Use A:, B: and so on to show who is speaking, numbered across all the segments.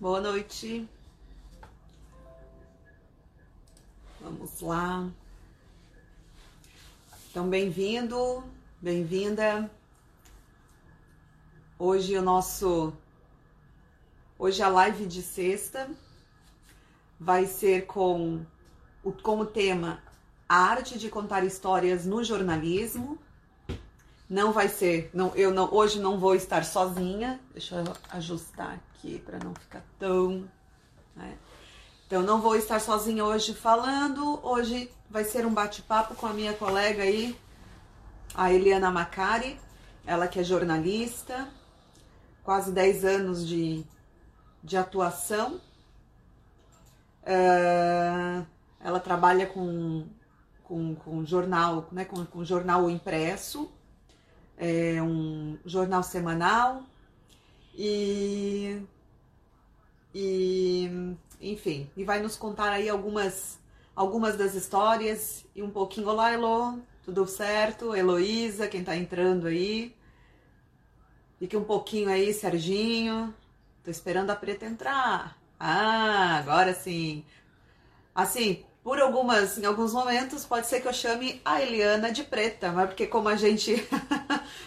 A: Boa noite. Vamos lá. Então, bem-vindo, bem-vinda. Hoje o nosso hoje a live de sexta vai ser com o como tema a arte de contar histórias no jornalismo. Não vai ser, não, eu não, hoje não vou estar sozinha. Deixa eu ajustar aqui para não ficar tão. Né? Então, não vou estar sozinha hoje falando. Hoje vai ser um bate-papo com a minha colega aí, a Eliana Macari, ela que é jornalista, quase 10 anos de, de atuação. Uh, ela trabalha com, com, com jornal, né, com, com jornal impresso é um jornal semanal e, e enfim, e vai nos contar aí algumas algumas das histórias e um pouquinho. Olá, Elo, tudo certo? Heloísa, quem tá entrando aí. Fique um pouquinho aí, Serginho. Tô esperando a preta entrar. Ah, agora sim. Assim, por algumas, em alguns momentos, pode ser que eu chame a Eliana de preta, mas porque como a gente,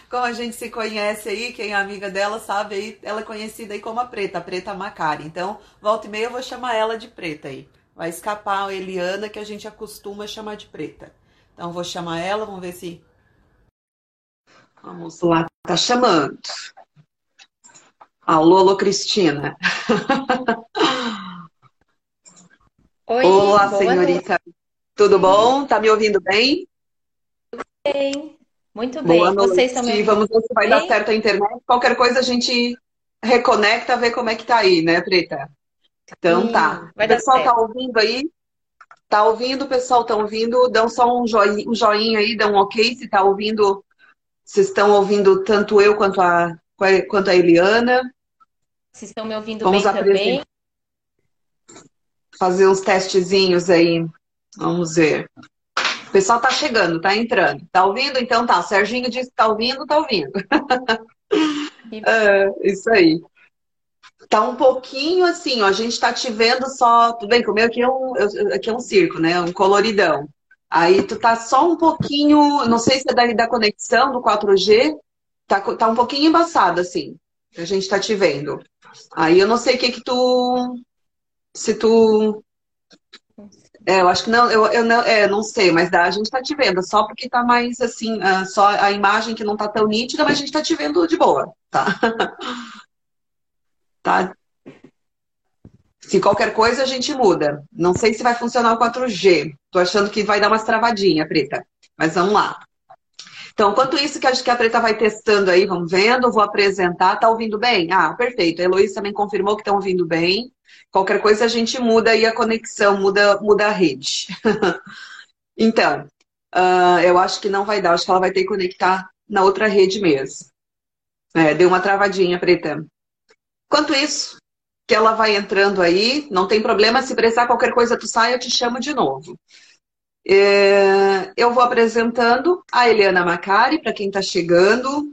A: como a gente se conhece aí, quem é amiga dela sabe aí, ela é conhecida aí como a preta, a preta Macari. Então, volta e meia eu vou chamar ela de preta aí. Vai escapar a Eliana que a gente acostuma chamar de preta. Então, vou chamar ela, vamos ver se. Vamos lá, tá chamando. Alô, alô, Cristina.
B: Oi,
A: Olá,
B: boa
A: senhorita. Tudo bom? Tá me ouvindo bem?
B: noite. Bem, muito bem.
A: Boa
B: Vocês
A: noite.
B: ouvindo
A: Vamos ver se vai dar
B: bem?
A: certo a internet. Qualquer coisa a gente reconecta, vê como é que tá aí, né, Preta? Então tá.
B: Sim,
A: O
B: vai dar
A: pessoal tá
B: certo.
A: ouvindo aí? Tá ouvindo? O pessoal tá ouvindo? Dão só um joinha, um joinha aí, dão um ok se tá ouvindo. Se estão ouvindo tanto eu quanto a, quanto a Eliana.
B: Vocês estão me ouvindo
A: Vamos
B: bem também?
A: fazer uns testezinhos aí. Vamos ver. O pessoal tá chegando, tá entrando. Tá ouvindo? Então tá. O Serginho disse que tá ouvindo, tá ouvindo. É, isso aí. Tá um pouquinho assim, ó. A gente tá te vendo só. Tudo bem que o meu aqui é um, aqui é um circo, né? Um coloridão. Aí tu tá só um pouquinho. Não sei se é da, da conexão do 4G. Tá, tá um pouquinho embaçado, assim. A gente tá te vendo. Aí eu não sei o que que tu. Se tu. É, eu acho que não, eu, eu não, é, não sei, mas dá, a gente tá te vendo, só porque tá mais assim, ah, só a imagem que não tá tão nítida, mas a gente tá te vendo de boa, tá? Tá? Se qualquer coisa a gente muda. Não sei se vai funcionar o 4G. Tô achando que vai dar umas travadinhas, Preta. Mas vamos lá. Então, enquanto isso que a Preta vai testando aí, vamos vendo, vou apresentar. Tá ouvindo bem? Ah, perfeito. A Heloísa também confirmou que estão ouvindo bem. Qualquer coisa a gente muda aí a conexão, muda, muda a rede. Então, ah, eu acho que não vai dar. Acho que ela vai ter que conectar na outra rede mesmo. É, deu uma travadinha, Preta. Enquanto isso, que ela vai entrando aí, não tem problema, se precisar qualquer coisa tu sai, eu te chamo de novo. É, eu vou apresentando a Eliana Macari, para quem está chegando.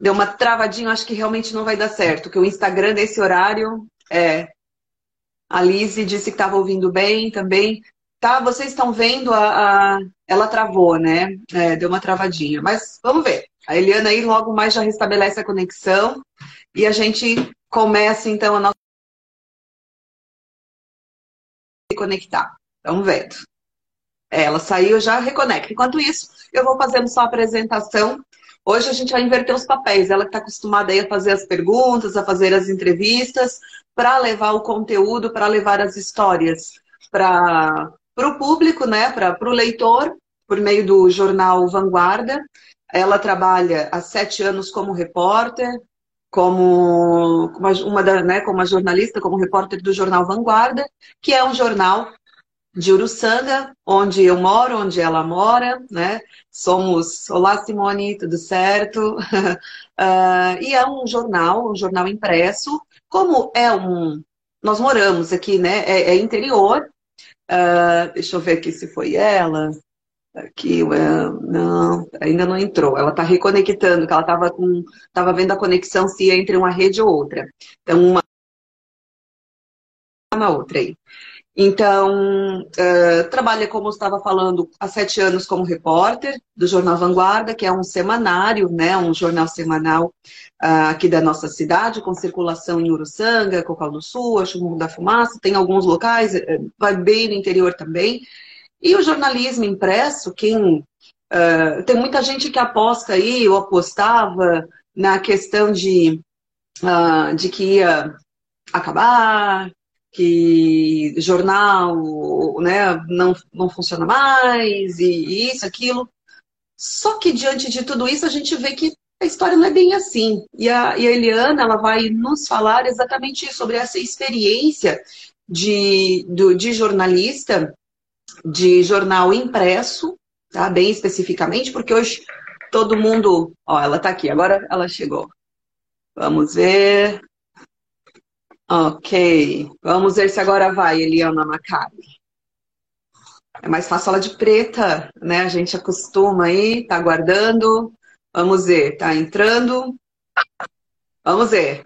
A: Deu uma travadinha, acho que realmente não vai dar certo, porque o Instagram nesse horário é. A Lizzie disse que estava ouvindo bem também. Tá, vocês estão vendo a, a- ela travou, né? É, deu uma travadinha, mas vamos ver. A Eliana aí logo mais já restabelece a conexão e a gente começa então a nossa conectar. Vamos vendo. É, Ela saiu, já reconecta. Enquanto isso, eu vou fazendo só a apresentação. Hoje a gente vai inverter os papéis. Ela que está acostumada aí a fazer as perguntas, a fazer as entrevistas, para levar o conteúdo, para levar as histórias para o público, né? Para o leitor, por meio do jornal Vanguarda. Ela trabalha há sete anos como repórter, como uma, uma da, né, como jornalista, como repórter do jornal Vanguarda, que é um jornal de Uruçanga, onde eu moro, onde ela mora, né? Somos, olá Simone, tudo certo? Ah, e é um jornal, um jornal impresso. Como é um, nós moramos aqui, né? É, é interior. Ah, deixa eu ver aqui se foi ela. Aqui, well, não, ainda não entrou. Ela está reconectando, que ela estava com, estava vendo a conexão se ia entre uma rede ou outra. Então, uma chama outra aí. Então, uh, trabalha, como eu estava falando, há sete anos como repórter do Jornal Vanguarda, que é um semanário, né, um jornal semanal uh, aqui da nossa cidade, com circulação em Uruçanga, Cocal do Sul, Achumuro da Fumaça, tem alguns locais, eh, vai bem no interior também. E o jornalismo impresso, quem uh, tem muita gente que aposta aí, ou apostava na questão de, de que ia acabar, que jornal né, não, não funciona mais, e, isso, aquilo. Só que diante de tudo isso, a gente vê que a história não é bem assim. E a, e a Eliana ela vai nos falar exatamente sobre essa experiência de, do, de jornalista, de jornal impresso, tá? bem especificamente, porque hoje todo mundo. Ó, ela está aqui, agora ela chegou. Vamos ver. Ok. Vamos ver se agora vai, Eliana Macari. É mais fácil ela de preta, né? A gente acostuma aí, tá aguardando. Vamos ver, tá entrando. Vamos ver.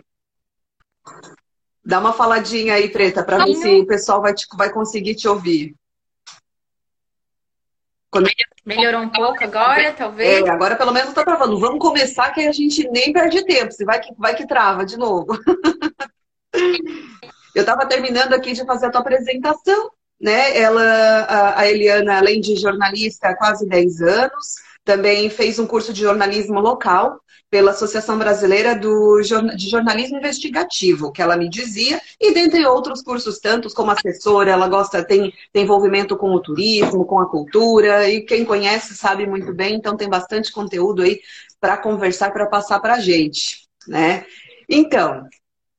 A: Dá uma faladinha aí, preta, para ver se o pessoal vai, te, vai conseguir te ouvir.
B: Melhorou um pouco agora, talvez?
A: É, agora pelo menos tá travando. Vamos começar que a gente nem perde tempo. Se vai que, vai que trava de novo. Eu estava terminando aqui de fazer a tua apresentação, né? Ela, a, Eliana, além de jornalista há quase 10 anos, também fez um curso de jornalismo local pela Associação Brasileira do, de Jornalismo Investigativo, que ela me dizia, e dentre outros cursos tantos como assessora, ela gosta, tem, tem envolvimento com o turismo, com a cultura, e quem conhece sabe muito bem, então tem bastante conteúdo aí para conversar, para passar para a gente, né? Então,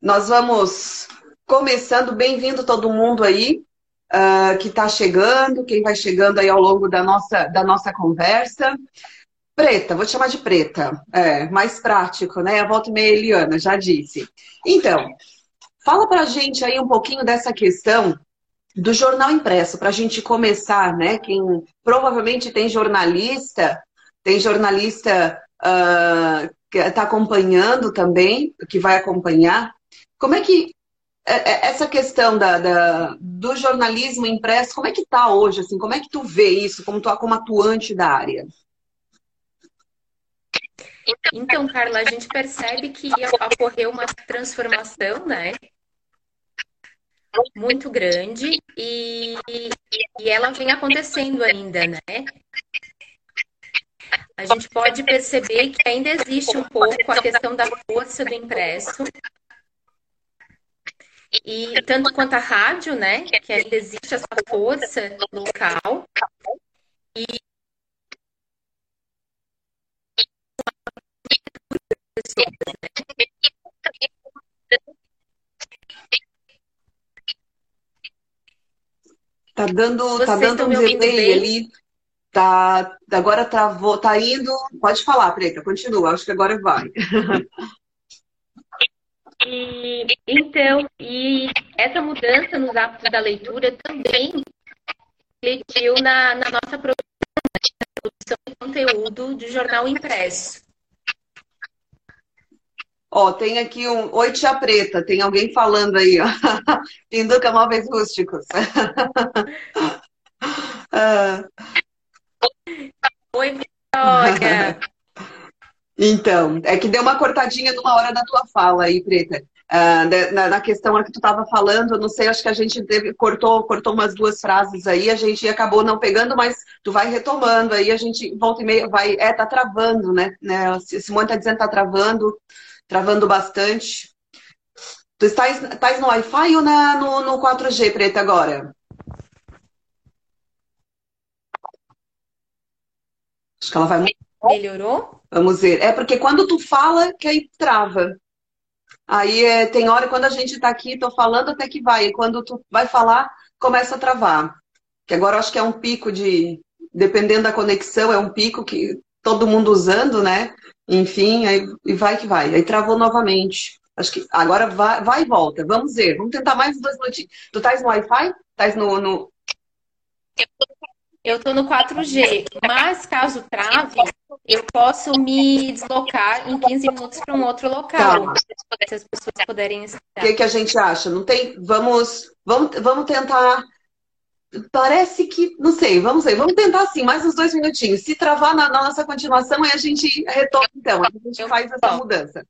A: nós vamos começando, bem-vindo todo mundo aí uh, que está chegando, quem vai chegando aí ao longo da nossa, da nossa conversa. Preta, vou te chamar de preta, é, mais prático, né? A volta meia Eliana, já disse. Então, fala pra gente aí um pouquinho dessa questão do jornal impresso, para a gente começar, né? Quem provavelmente tem jornalista, tem jornalista uh, que está acompanhando também, que vai acompanhar, como é que é, é, essa questão da, da, do jornalismo impresso, como é que está hoje? Assim, como é que tu vê isso como, tu, como atuante da área?
B: Então, Carla, a gente percebe que ocorreu uma transformação, né? Muito grande e, e ela vem acontecendo ainda, né? A gente pode perceber que ainda existe um pouco a questão da força do impresso, e tanto quanto a rádio, né, que ainda existe essa força local. E
A: Tá dando, tá dando um delay ali. Tá, agora travou, tá indo. Pode falar, Preta, continua. Acho que agora vai.
B: E, então, e essa mudança nos hábitos da leitura também refletiu na, na nossa produção, de conteúdo de jornal impresso.
A: Ó, tem aqui um. Oi, tia Preta, tem alguém falando aí, ó. Pinduca Móveis Rústicos.
B: ah. Oi, Vitória.
A: Então, é que deu uma cortadinha numa hora da tua fala aí, Preta. Uh, na, na, questão que tu estava falando, eu não sei, acho que a gente teve, cortou, cortou umas duas frases aí, a gente acabou não pegando, mas tu vai retomando aí, a gente volta e meia, vai, é, tá travando, né? né? Simone tá dizendo que tá travando, travando bastante. Tu estás, estás no Wi-Fi ou na, no, no 4G, Preta, agora? Acho que ela vai...
B: Melhorou?
A: Vamos ver. É porque quando tu fala, que aí trava. Aí é, tem hora quando a gente tá aqui, tô falando até que vai. E quando tu vai falar, começa a travar. Que agora eu acho que é um pico de. Dependendo da conexão, é um pico que todo mundo usando, né? Enfim, aí e vai que vai. Aí travou novamente. Acho que agora vai, vai e volta. Vamos ver. Vamos tentar mais dois minutinhos. Tu estás no Wi-Fi? Estás no, no.
B: Eu estou no 4G, mas caso trave, eu posso me deslocar em 15 minutos para um outro local. Tá. Se as pessoas puderem
A: estar. O que, que a gente acha? Não tem. Vamos, vamos, vamos tentar. Parece que. Não sei, vamos ver. Vamos tentar assim, mais uns dois minutinhos. Se travar na, na nossa continuação, aí a gente retoma, então. A gente faz essa mudança.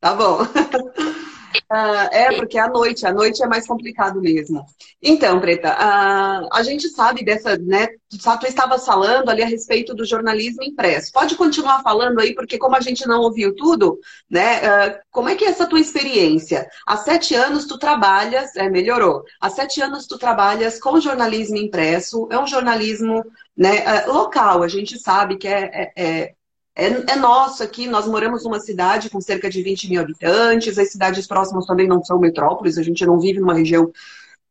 A: Tá bom. Uh, é, porque à noite, à noite é mais complicado mesmo. Então, Preta, uh, a gente sabe dessa, né? Tu estava falando ali a respeito do jornalismo impresso. Pode continuar falando aí, porque como a gente não ouviu tudo, né? Uh, como é que é essa tua experiência? Há sete anos tu trabalhas, é, melhorou. Há sete anos tu trabalhas com jornalismo impresso, é um jornalismo né, local, a gente sabe que é, é, é é, é, nosso aqui, nós moramos numa cidade com cerca de 20 mil habitantes, as cidades próximas também não são metrópoles, a gente não vive numa região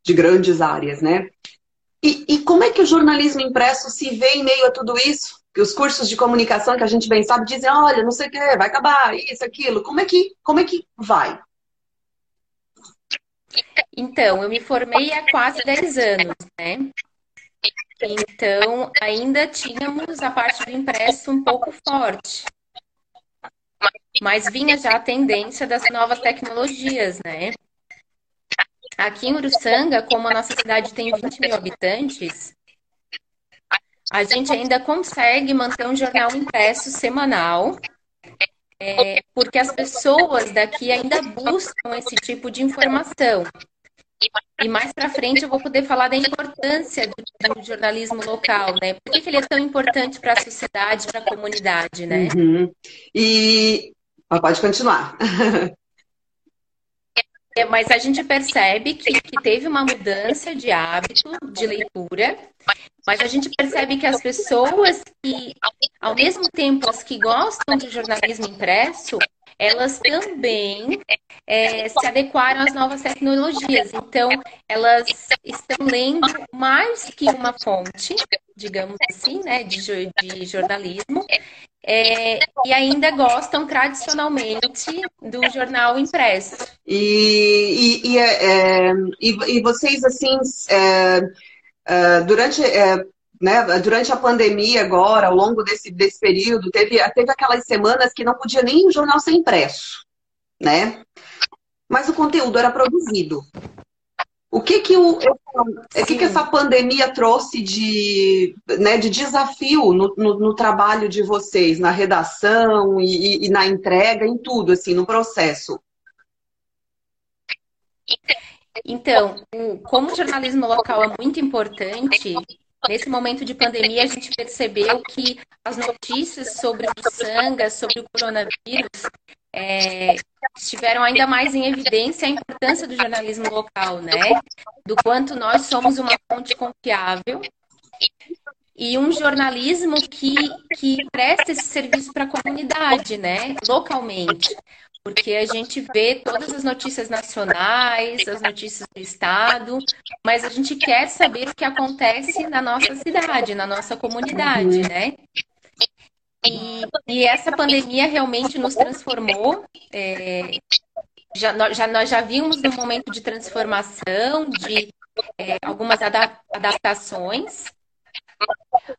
A: de grandes áreas, né? E, e como é que o jornalismo impresso se vê em meio a tudo isso? Que os cursos de comunicação que a gente bem sabe dizem, olha, não sei o que, vai acabar, isso, aquilo. Como é que, como é que vai?
B: Então, eu me formei há quase 10 anos, né? Então, ainda tínhamos a parte do impresso um pouco forte. Mas vinha já a tendência das novas tecnologias, né? Aqui em Uruçanga, como a nossa cidade tem 20 mil habitantes, a gente ainda consegue manter um jornal impresso semanal, é, porque as pessoas daqui ainda buscam esse tipo de informação. E mais para frente eu vou poder falar da importância do, do jornalismo local, né? Por que, que ele é tão importante para a sociedade, para a comunidade, né?
A: Uhum. E pode continuar.
B: É, mas a gente percebe que, que teve uma mudança de hábito de leitura, mas a gente percebe que as pessoas que, ao mesmo tempo, as que gostam de jornalismo impresso, elas também é, se adequaram às novas tecnologias. Então, elas estão lendo mais que uma fonte, digamos assim, né, de, de jornalismo, é, e ainda gostam tradicionalmente do jornal impresso.
A: E, e, e, é, é e, vocês, assim, é, é, durante né, durante a pandemia agora, ao longo desse, desse período, teve, teve aquelas semanas que não podia nem o jornal ser impresso, né? Mas o conteúdo era produzido. O que que, o, o que, que essa pandemia trouxe de, né, de desafio no, no, no trabalho de vocês, na redação e, e, na entrega, em tudo, assim, no processo?
B: Então, como o jornalismo local é muito importante, Nesse momento de pandemia, a gente percebeu que as notícias sobre o sangue, sobre o coronavírus, é, estiveram ainda mais em evidência a importância do jornalismo local, né? Do quanto nós somos uma fonte confiável e um jornalismo que, que presta esse serviço para a comunidade, né? Localmente porque a gente vê todas as notícias nacionais, as notícias do estado, mas a gente quer saber o que acontece na nossa cidade, na nossa comunidade, né? E, e essa pandemia realmente nos transformou. É, já, nós, já, nós já vimos no momento de transformação, de é, algumas adaptações,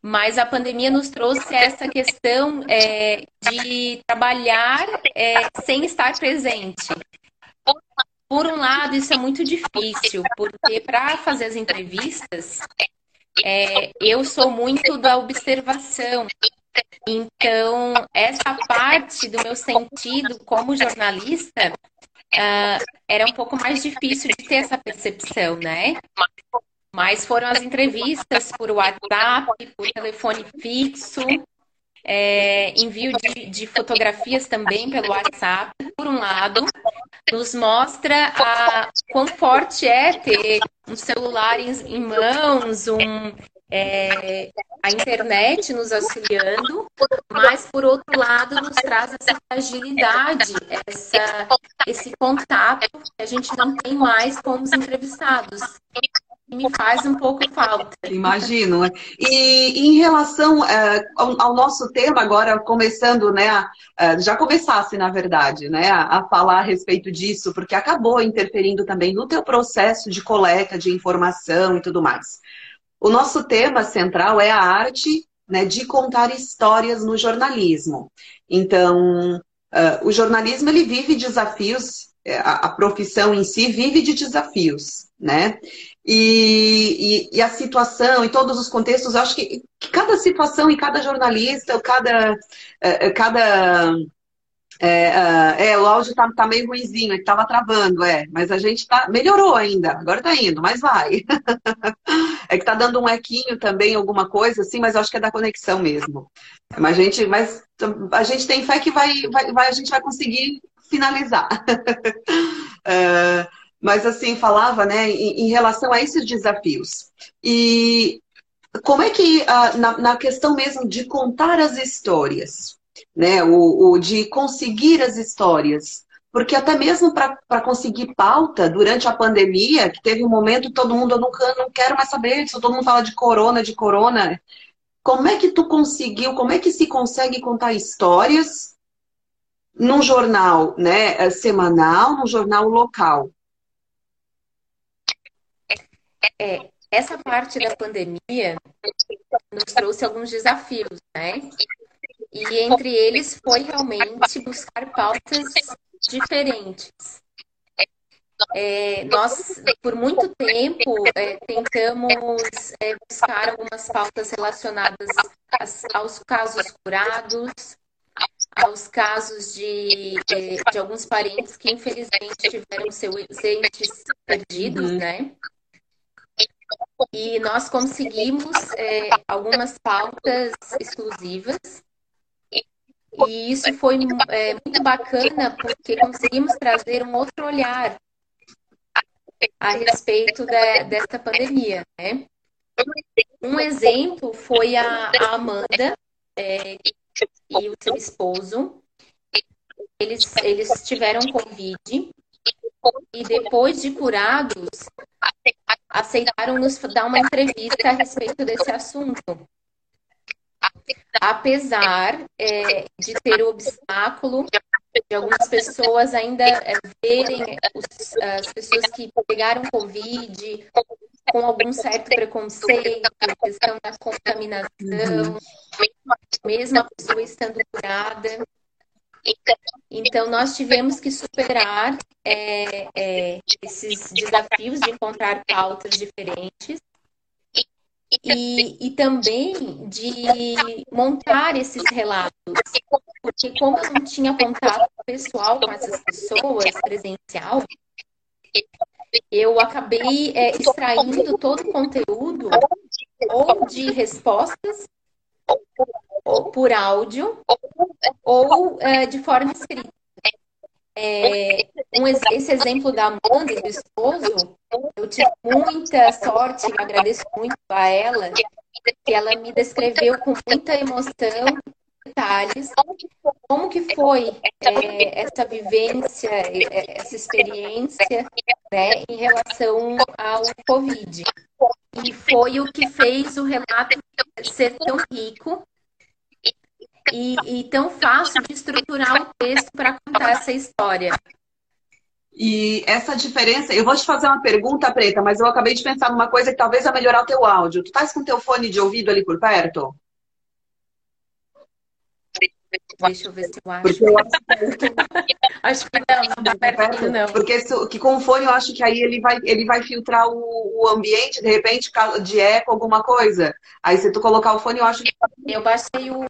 B: mas a pandemia nos trouxe essa questão é, de trabalhar é, sem estar presente. Por um lado, isso é muito difícil, porque para fazer as entrevistas, é, eu sou muito da observação. Então, essa parte do meu sentido como jornalista uh, era um pouco mais difícil de ter essa percepção, né? Mas foram as entrevistas por WhatsApp, por telefone fixo, é, envio de, de, fotografias também pelo WhatsApp, por um lado, nos mostra a, quão forte é ter um celular em, em mãos, um, é, a internet nos auxiliando, mas por outro lado nos traz essa fragilidade, essa, esse contato que a gente não tem mais com os entrevistados me faz um pouco falta.
A: Imagino. E em relação uh, ao, ao, nosso tema agora, começando, né, a, uh, já começasse, na verdade, né, a, a, falar a respeito disso, porque acabou interferindo também no teu processo de coleta de informação e tudo mais. o nosso tema central é a arte né, de contar histórias no jornalismo. Então, uh, o jornalismo ele vive desafios, a, a, profissão em si vive de desafios, né? E, e, e, a situação e todos os contextos, eu acho que, que cada situação e cada jornalista, cada, é, é, cada é, é, o áudio tá, tá meio ruimzinho, é que tava travando, é. Mas a gente tá. Melhorou ainda, agora tá indo, mas vai. é que tá dando um equinho também, alguma coisa, assim, mas eu acho que é da conexão mesmo. Mas a gente, mas a gente tem fé que vai, vai, vai a gente vai conseguir finalizar. é, mas assim, falava, né, em, em, relação a esses desafios. E como é que, ah, na, na questão mesmo de contar as histórias, né? O, o de conseguir as histórias. Porque até mesmo para conseguir pauta durante a pandemia, que teve um momento todo mundo, eu não, não quero mais saber, se todo mundo fala de corona, de corona. Como é que tu conseguiu, como é que se consegue contar histórias num jornal né, semanal, num jornal local?
B: É, essa parte da pandemia nos trouxe alguns desafios, né? E entre eles foi realmente buscar pautas diferentes. É, nós, por muito tempo, é, tentamos é, buscar algumas pautas relacionadas aos casos curados, aos casos de, de, de, alguns parentes que infelizmente tiveram seus entes perdidos, uhum. né? E nós conseguimos é, algumas pautas exclusivas e isso foi é, muito bacana porque conseguimos trazer um outro olhar a respeito de, dessa pandemia, né? Um exemplo foi a, a Amanda é, e o seu esposo. Eles, eles tiveram Covid e depois de curados, aceitaram nos dar uma entrevista a respeito desse assunto apesar é, de ter o obstáculo de algumas pessoas ainda é, verem os, as pessoas que pegaram Covid com algum certo preconceito, questão da contaminação, mesmo a pessoa estando curada. Então, nós tivemos que superar é, é, esses desafios de encontrar pautas diferentes e, e também de montar esses relatos. Porque como eu não tinha contato pessoal com essas pessoas, presencial, eu acabei é, extraindo todo o conteúdo ou de respostas, por áudio, ou é, de forma escrita. É, um, esse exemplo da Amanda do esposo, eu tive muita sorte, agradeço muito a ela, que ela me descreveu com muita emoção, detalhes, como que foi é, essa vivência, é, essa experiência né, em relação ao Covid. E foi o que fez o relato ser tão rico e, e tão fácil de estruturar o texto para contar essa história.
A: E essa diferença, eu vou te fazer uma pergunta, Preta, mas eu acabei de pensar numa coisa que talvez vai melhorar o teu áudio. Tu estás com teu fone de ouvido ali por perto?
B: Deixa eu ver se eu acho. Porque eu acho que não, não tá perto, não.
A: Porque se, que com o fone eu acho que aí ele vai, ele vai filtrar o, o ambiente, de repente, de eco, alguma coisa. Aí se tu colocar o fone, eu acho que.
B: Eu baixei o,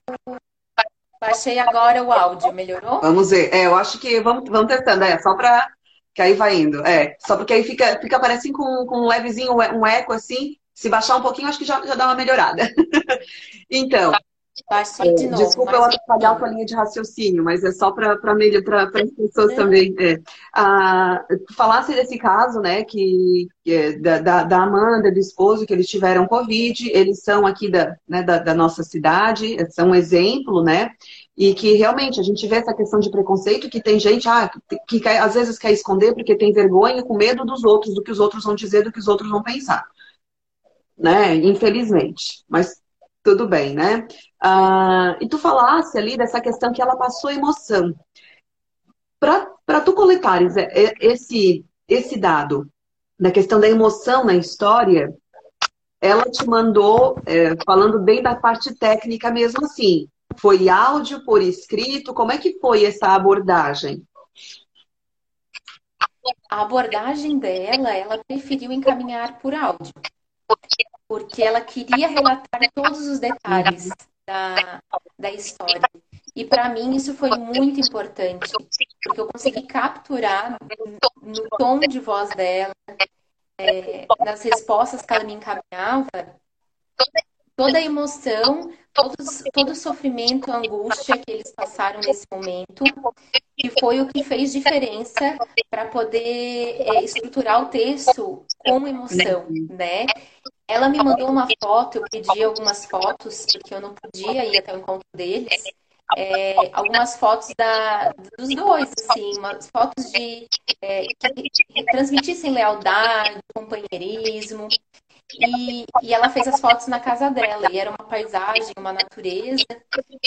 B: Baixei agora o áudio, melhorou?
A: Vamos ver. É, eu acho que vamos, vamos testando, é, só para que aí vai indo. É, só porque aí fica, fica parecendo com, com um levezinho, um eco assim. Se baixar um pouquinho, acho que já, já dá uma melhorada. então.
B: Baixei de novo.
A: Desculpa eu atrapalhar a tua linha de raciocínio, mas é só para as pessoas é. também. É. Ah, falasse desse caso, né, que, é da, da, da, Amanda, do esposo, que eles tiveram Covid, eles são aqui da, né, da, da nossa cidade, são um exemplo, né? E que realmente a gente vê essa questão de preconceito, que tem gente ah, que, que às vezes quer esconder porque tem vergonha, com medo dos outros, do que os outros vão dizer, do que os outros vão pensar. Né? Infelizmente. Mas tudo bem, né? Ah, e tu falasse ali dessa questão que ela passou emoção. Para tu coletares é, é, esse, esse dado da questão da emoção na história, ela te mandou, é, falando bem da parte técnica mesmo assim, foi áudio por escrito? Como é que foi essa abordagem?
B: A abordagem dela, ela preferiu encaminhar por áudio, porque ela queria relatar todos os detalhes da, da história. E para mim isso foi muito importante, porque eu consegui capturar no tom de voz dela, é, nas respostas que ela me encaminhava, toda a emoção, todos, todo o sofrimento, a angústia que eles passaram nesse momento, e foi o que fez diferença para poder é, estruturar o texto com emoção, né? Ela me mandou uma foto, eu pedi algumas fotos, porque eu não podia ir até o encontro deles. É, algumas fotos da, dos dois, assim, umas fotos de é, que, transmitissem lealdade, companheirismo. E, e ela fez as fotos na casa dela, e era uma paisagem, uma natureza.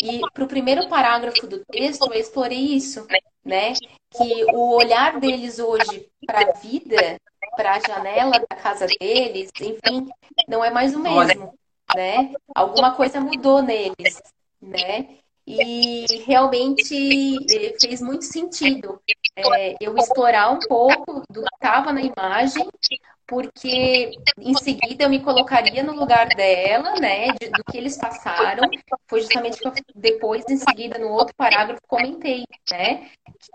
B: E para o primeiro parágrafo do texto, eu explorei isso, né? Que o olhar deles hoje para a vida, para a janela da casa deles, enfim, não é mais o mesmo, né? Alguma coisa mudou neles, né? E realmente fez muito sentido é, eu explorar um pouco do que estava na imagem, porque em seguida eu me colocaria no lugar dela, né, de, do que eles passaram. Foi justamente que eu depois, em seguida, no outro parágrafo, comentei, né,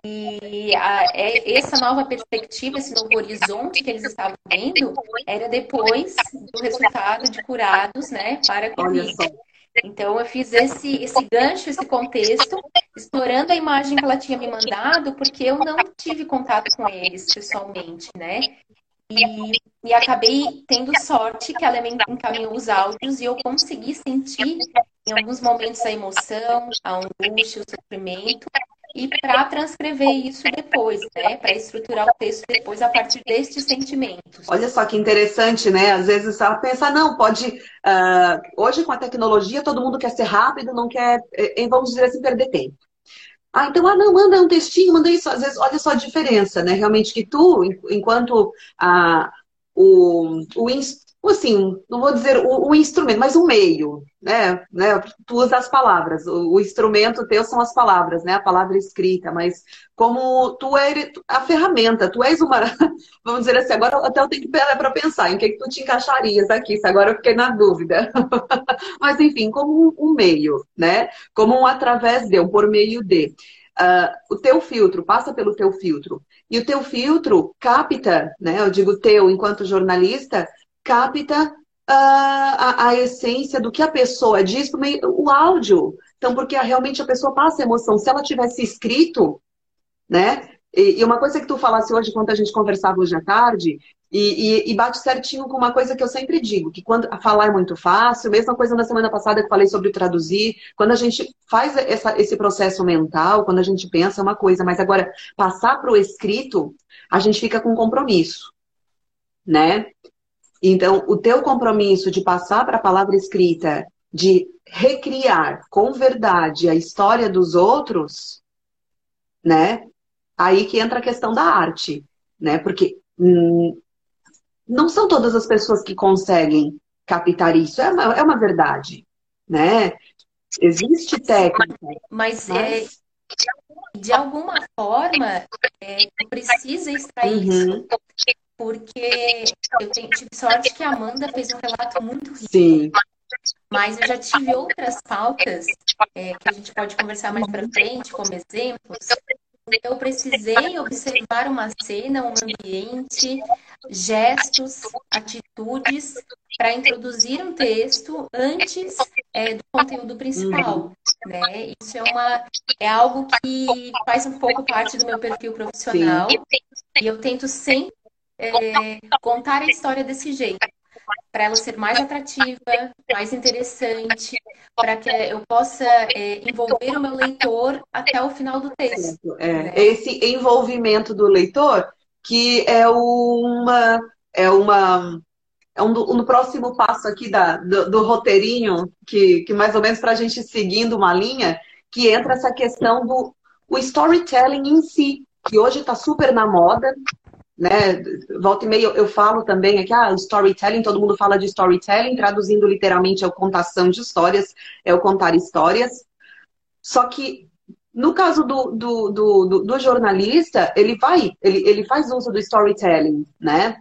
B: que a, é, essa nova perspectiva, esse novo horizonte que eles estavam vendo, era depois do resultado de curados, né, para a Covid. Então, eu fiz esse, esse gancho, esse contexto, explorando a imagem que ela tinha me mandado, porque eu não tive contato com eles pessoalmente, né? E, e acabei tendo sorte que ela me encaminhou os áudios e eu consegui sentir em alguns momentos a emoção, a angústia, o sofrimento, e para transcrever isso depois, né? Para estruturar o texto depois a partir destes sentimentos.
A: Olha só que interessante, né? Às vezes ela pensa, não, pode. Uh, hoje com a tecnologia todo mundo quer ser rápido, não quer, eh, vamos dizer assim, perder tempo. Ah, então, ah, não, manda um textinho, manda isso. Às vezes, olha só a diferença, né? Realmente que tu, enquanto a, o, o, assim, não vou dizer o, o, instrumento, mas o meio, né? né? Tu usa as palavras, o, o, instrumento teu são as palavras, né? A palavra escrita, mas como tu é a ferramenta, tu és uma, vamos dizer assim, agora até eu tenho que para pensar em que, que tu te encaixarias aqui, se agora eu fiquei na dúvida. mas enfim, como um, um meio, né? Como um através de, um por meio de. Uh, o teu filtro passa pelo teu filtro e o teu filtro capta, né? Eu digo teu enquanto jornalista, capta uh, a, a, essência do que a pessoa diz por meio o áudio. Então, porque realmente a pessoa passa emoção. Se ela tivesse escrito, né? E, e uma coisa que tu falasse hoje, quando a gente conversava hoje à tarde, e, e, e, bate certinho com uma coisa que eu sempre digo, que quando falar é muito fácil, mesma coisa na semana passada que falei sobre traduzir, quando a gente faz essa, esse processo mental, quando a gente pensa é uma coisa, mas agora passar para o escrito, a gente fica com compromisso, né? Então, o teu compromisso de passar para a palavra escrita, de recriar com verdade a história dos outros, né? Aí que entra a questão da arte, né? Porque hum, não são todas as pessoas que conseguem captar isso, é uma, é uma verdade, né? Existe técnica.
B: Mas, mas... É, de alguma forma, é, precisa extrair uhum. isso porque eu tive sorte que a Amanda fez um relato muito rico. Sim. Mas eu já tive outras pautas é, que a gente pode conversar mais para frente, como exemplos. Eu precisei observar uma cena, um ambiente, gestos, atitudes, para introduzir um texto antes é, do conteúdo principal. Né? Isso é, uma, é algo que faz um pouco parte do meu perfil profissional. Sim. E eu tento sempre é, contar a história desse jeito, para ela ser mais atrativa, mais interessante, para que eu possa é, envolver o meu leitor até o final do texto.
A: É, né? Esse envolvimento do leitor que é uma é uma é um, do, um próximo passo aqui da, do, do roteirinho que, que mais ou menos para a gente seguindo uma linha que entra essa questão do o storytelling em si que hoje está super na moda né? Volta e meia eu, falo também aqui, ah, storytelling, todo mundo fala de storytelling, traduzindo literalmente é o contação de histórias, é o contar histórias. Só que no caso do, do, do, do, jornalista, ele vai, ele, ele faz uso do storytelling, né?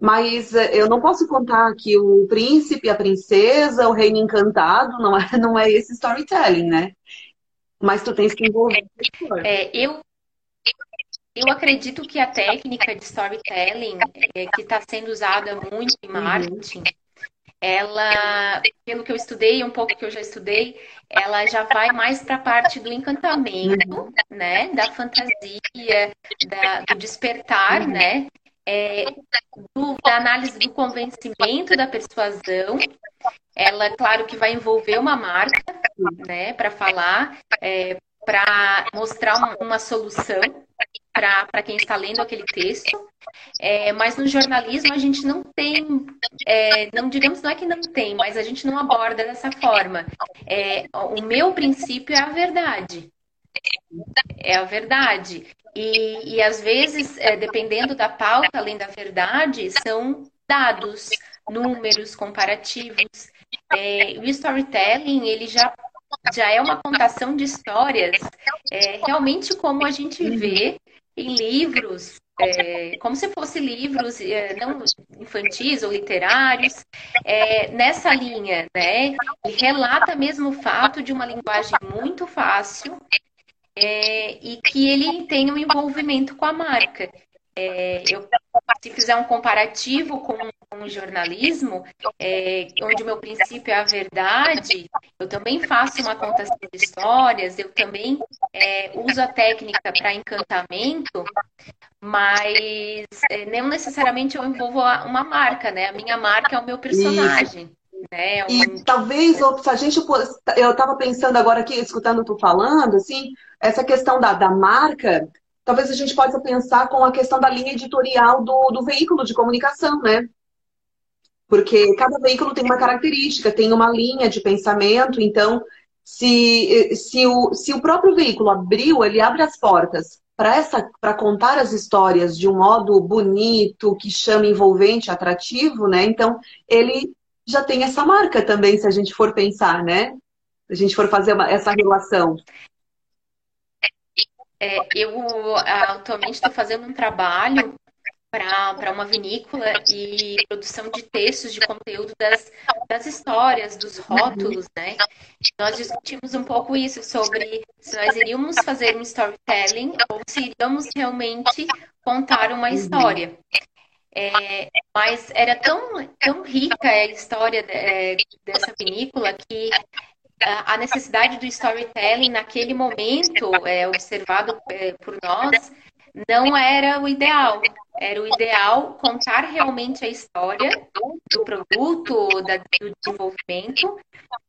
A: Mas eh, eu não posso contar que o príncipe, a princesa, o reino encantado, não é, não é esse storytelling, né? Mas tu tens que envolver.
B: É, eu, eu acredito que a técnica de storytelling, é, que está sendo usada muito em uhum. marketing, ela, pelo que eu estudei, um pouco que eu já estudei, ela já vai mais para a parte do encantamento, uhum. né? Da fantasia, da, do despertar, uhum. né? É, do, da análise do convencimento da persuasão. Ela, claro que vai envolver uma marca, né? Para falar, é, para mostrar uma, uma solução para quem está lendo aquele texto. É, mas no jornalismo a gente não tem, é, não digamos não é que não tem, mas a gente não aborda dessa forma. É, o meu princípio é a verdade. É a verdade. E, e às vezes, é, dependendo da pauta, além da verdade, são dados, números comparativos. É, o storytelling, ele já já é uma contação de histórias é, realmente como a gente vê em livros, é, como se fossem livros é, não infantis ou literários, é, nessa linha, né? Relata mesmo o fato de uma linguagem muito fácil e que ele tem um envolvimento com a marca. É, eu, se fizer um comparativo com, com o jornalismo, é, onde o meu princípio é a verdade, eu também faço uma contação de histórias, eu também é, uso a técnica para encantamento, mas é, não necessariamente eu envolvo uma marca, né? A minha marca é o meu personagem. Né?
A: Um... E talvez, se a gente. Eu estava pensando agora aqui, escutando tu falando, assim, essa questão da, da marca talvez a gente possa pensar com a questão da linha editorial do, do veículo de comunicação, né? Porque cada veículo tem uma característica, tem uma linha de pensamento, então, se, se, o, se o próprio veículo abriu, ele abre as portas para contar as histórias de um modo bonito, que chama envolvente, atrativo, né? Então, ele já tem essa marca também, se a gente for pensar, né? Se a gente for fazer uma, essa relação.
B: É, eu atualmente estou fazendo um trabalho para uma vinícola e produção de textos de conteúdo das, das histórias, dos rótulos, né? Nós discutimos um pouco isso sobre se nós iríamos fazer um storytelling ou se iríamos realmente contar uma história. É, mas era tão, tão rica a história é, dessa vinícola que a necessidade do storytelling naquele momento, é, observado é, por nós, não era o ideal. Era o ideal contar realmente a história do produto, da, do desenvolvimento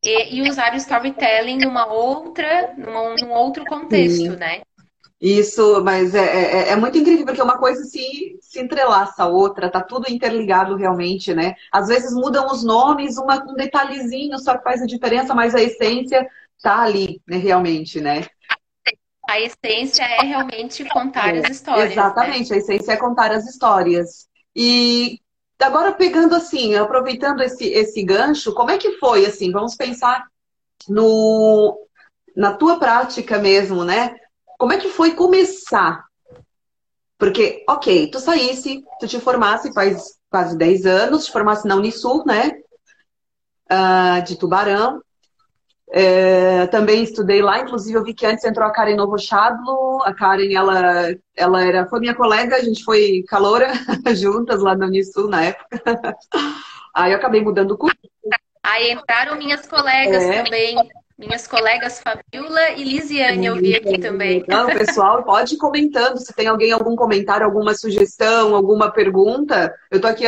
B: e, e, usar o storytelling numa outra, numa, num outro contexto, né?
A: Isso, mas é, é, é, muito incrível, porque uma coisa se, se entrelaça a outra, tá tudo interligado realmente, né? Às vezes mudam os nomes, uma, um detalhezinho só que faz a diferença, mas a essência tá ali, né, realmente, né?
B: A essência é realmente contar é, as histórias.
A: Exatamente, né? a essência é contar as histórias. E agora pegando assim, aproveitando esse, esse gancho, como é que foi assim? Vamos pensar no, na tua prática mesmo, né? Como é que foi começar? Porque, ok, tu saísse, tu te formasse faz quase 10 anos, te formasse na Unisul, né? Uh, de Tubarão. É, também estudei lá, inclusive eu vi que antes entrou a Karen Novochadlo. A Karen, ela, ela era, foi minha colega, a gente foi caloura juntas lá na Unisul na época. Aí eu acabei mudando o curso.
B: Aí entraram minhas colegas é. também. Minhas colegas Fabiola e Lisiane, eu vi aqui também.
A: Então, pessoal, pode ir comentando se tem alguém, algum comentário, alguma sugestão, alguma pergunta. Eu tô aqui,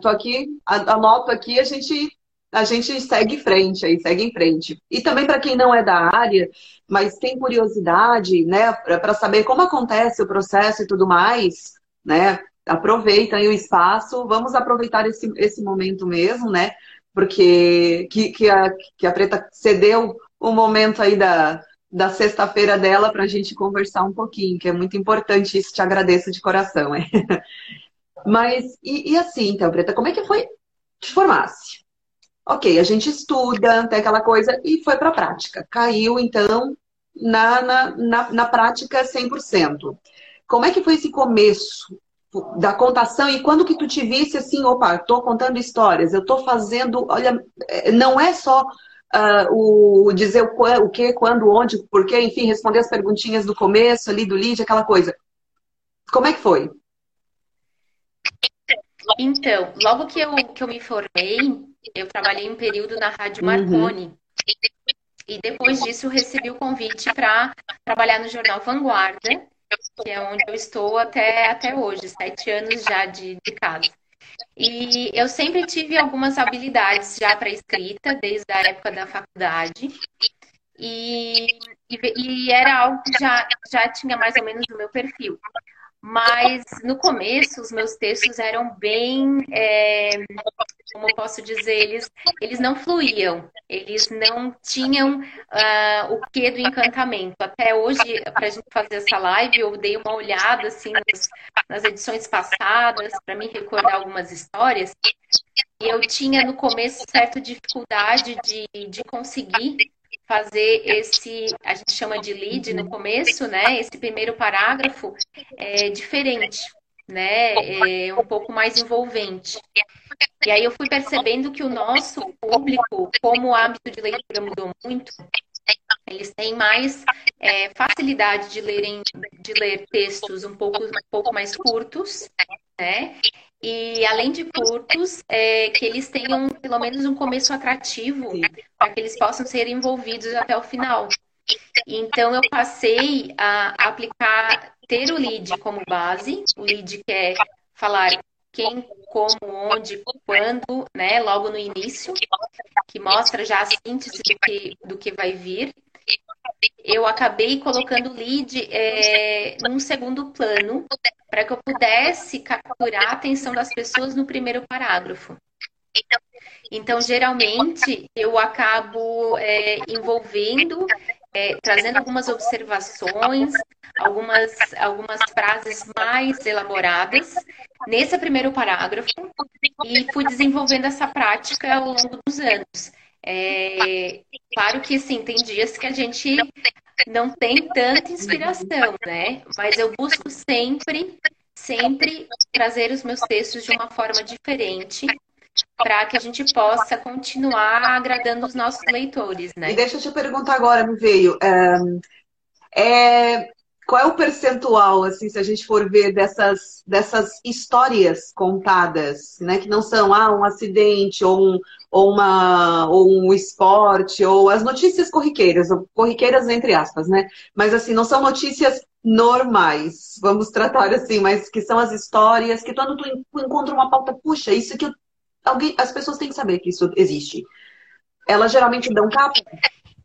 A: tô aqui, anoto aqui, a gente, a gente segue em frente aí, segue em frente. E também para quem não é da área, mas tem curiosidade, né, para saber como acontece o processo e tudo mais, né? Aproveitem o espaço, vamos aproveitar esse, esse momento mesmo, né? Porque que, que, a, que a Preta cedeu o momento aí da, da sexta-feira dela para a gente conversar um pouquinho, que é muito importante isso, te agradeço de coração. É. Mas, e, e, assim, então, Preta, como é que foi te formasse? Ok, a gente estuda, tem aquela coisa, e foi para a prática. Caiu, então, na, na, na, na prática 100%. Como é que foi esse começo da contação e quando que tu te visse assim, opa, estou contando histórias, eu estou fazendo, olha, é, não é só uh, o dizer o, o que, quando, onde, porquê, enfim, responder as perguntinhas do começo ali do lead, aquela coisa. Como é que foi?
B: Então, logo que eu, que eu me formei, eu trabalhei um período na Rádio uhum. Marconi. Uhum. E depois disso eu recebi o convite para trabalhar no jornal Vanguarda, que é onde eu estou até, até hoje, sete anos já de, de casa. E eu sempre tive algumas habilidades já para escrita, desde a época da faculdade. E, e, e, era algo que já, já tinha mais ou menos o meu perfil. Mas no começo, os meus textos eram bem, é, como eu posso dizer, eles, eles não fluíam, eles não tinham uh, o que do encantamento. Até hoje, para a gente fazer essa live, eu dei uma olhada assim, nas, nas edições passadas, para me recordar algumas histórias. E eu tinha no começo certa dificuldade de, de conseguir fazer esse, a gente chama de lead no começo, né? Esse primeiro parágrafo é diferente, né? É um pouco mais envolvente. E aí eu fui percebendo que o nosso público, como o hábito de leitura mudou muito, eles têm mais é, facilidade de lerem, de ler textos um pouco, um pouco mais curtos, né? E além de curtos, é, que eles tenham pelo menos um começo atrativo para que eles possam ser envolvidos até o final. Então eu passei a aplicar ter o lead como base, o lead quer falar quem, como, onde, quando, né, logo no início, que mostra já a síntese do que, do que vai vir. Eu acabei colocando o lead é, num segundo plano, para que eu pudesse capturar a atenção das pessoas no primeiro parágrafo. Então, geralmente, eu acabo é, envolvendo, é, trazendo algumas observações, algumas, algumas frases mais elaboradas nesse primeiro parágrafo e fui desenvolvendo essa prática ao longo dos anos. É, claro que, sim, tem dias que a gente não tem tanta inspiração, né? Mas eu busco sempre, sempre trazer os meus textos de uma forma diferente para que a gente possa continuar agradando os nossos leitores, né?
A: E deixa eu te perguntar agora, me veio. É, é, qual é o percentual, assim, se a gente for ver dessas, dessas histórias contadas, né? Que não são ah, um acidente ou um, ou, uma, ou um esporte, ou as notícias corriqueiras, corriqueiras entre aspas, né? Mas assim, não são notícias normais, vamos tratar assim, mas que são as histórias que quando tu encontra uma pauta, puxa, isso que alguém, as pessoas têm que saber que isso existe. Elas geralmente dão capa?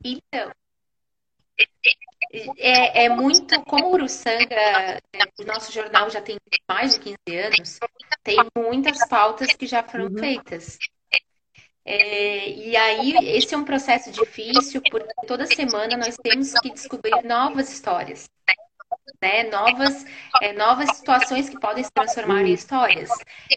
B: Então, é, é, muito, como o Uruçanga, é, o nosso jornal já tem mais de 15 anos, tem muitas pautas que já foram uhum. feitas. É, e aí, esse é um processo difícil, porque toda semana nós temos que descobrir novas histórias, né? novas, é, novas situações que podem se transformar em histórias.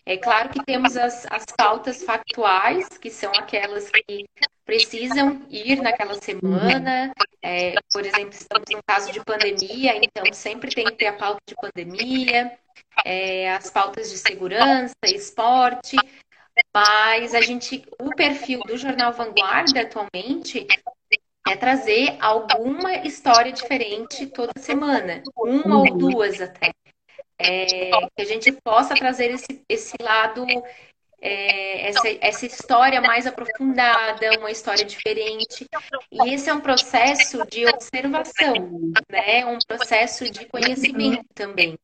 B: É claro que temos as, as pautas factuais, que são aquelas que precisam ir naquela semana. É, por exemplo, estamos num caso de pandemia, então sempre tem que ter a pauta de pandemia, é, as pautas de segurança, esporte. Mas a gente, o perfil do jornal Vanguarda atualmente é trazer alguma história diferente toda semana, uma ou duas até. É, que a gente possa trazer esse, esse lado é, essa, essa história mais aprofundada, uma história diferente. E esse é um processo de observação, né? um processo de conhecimento também.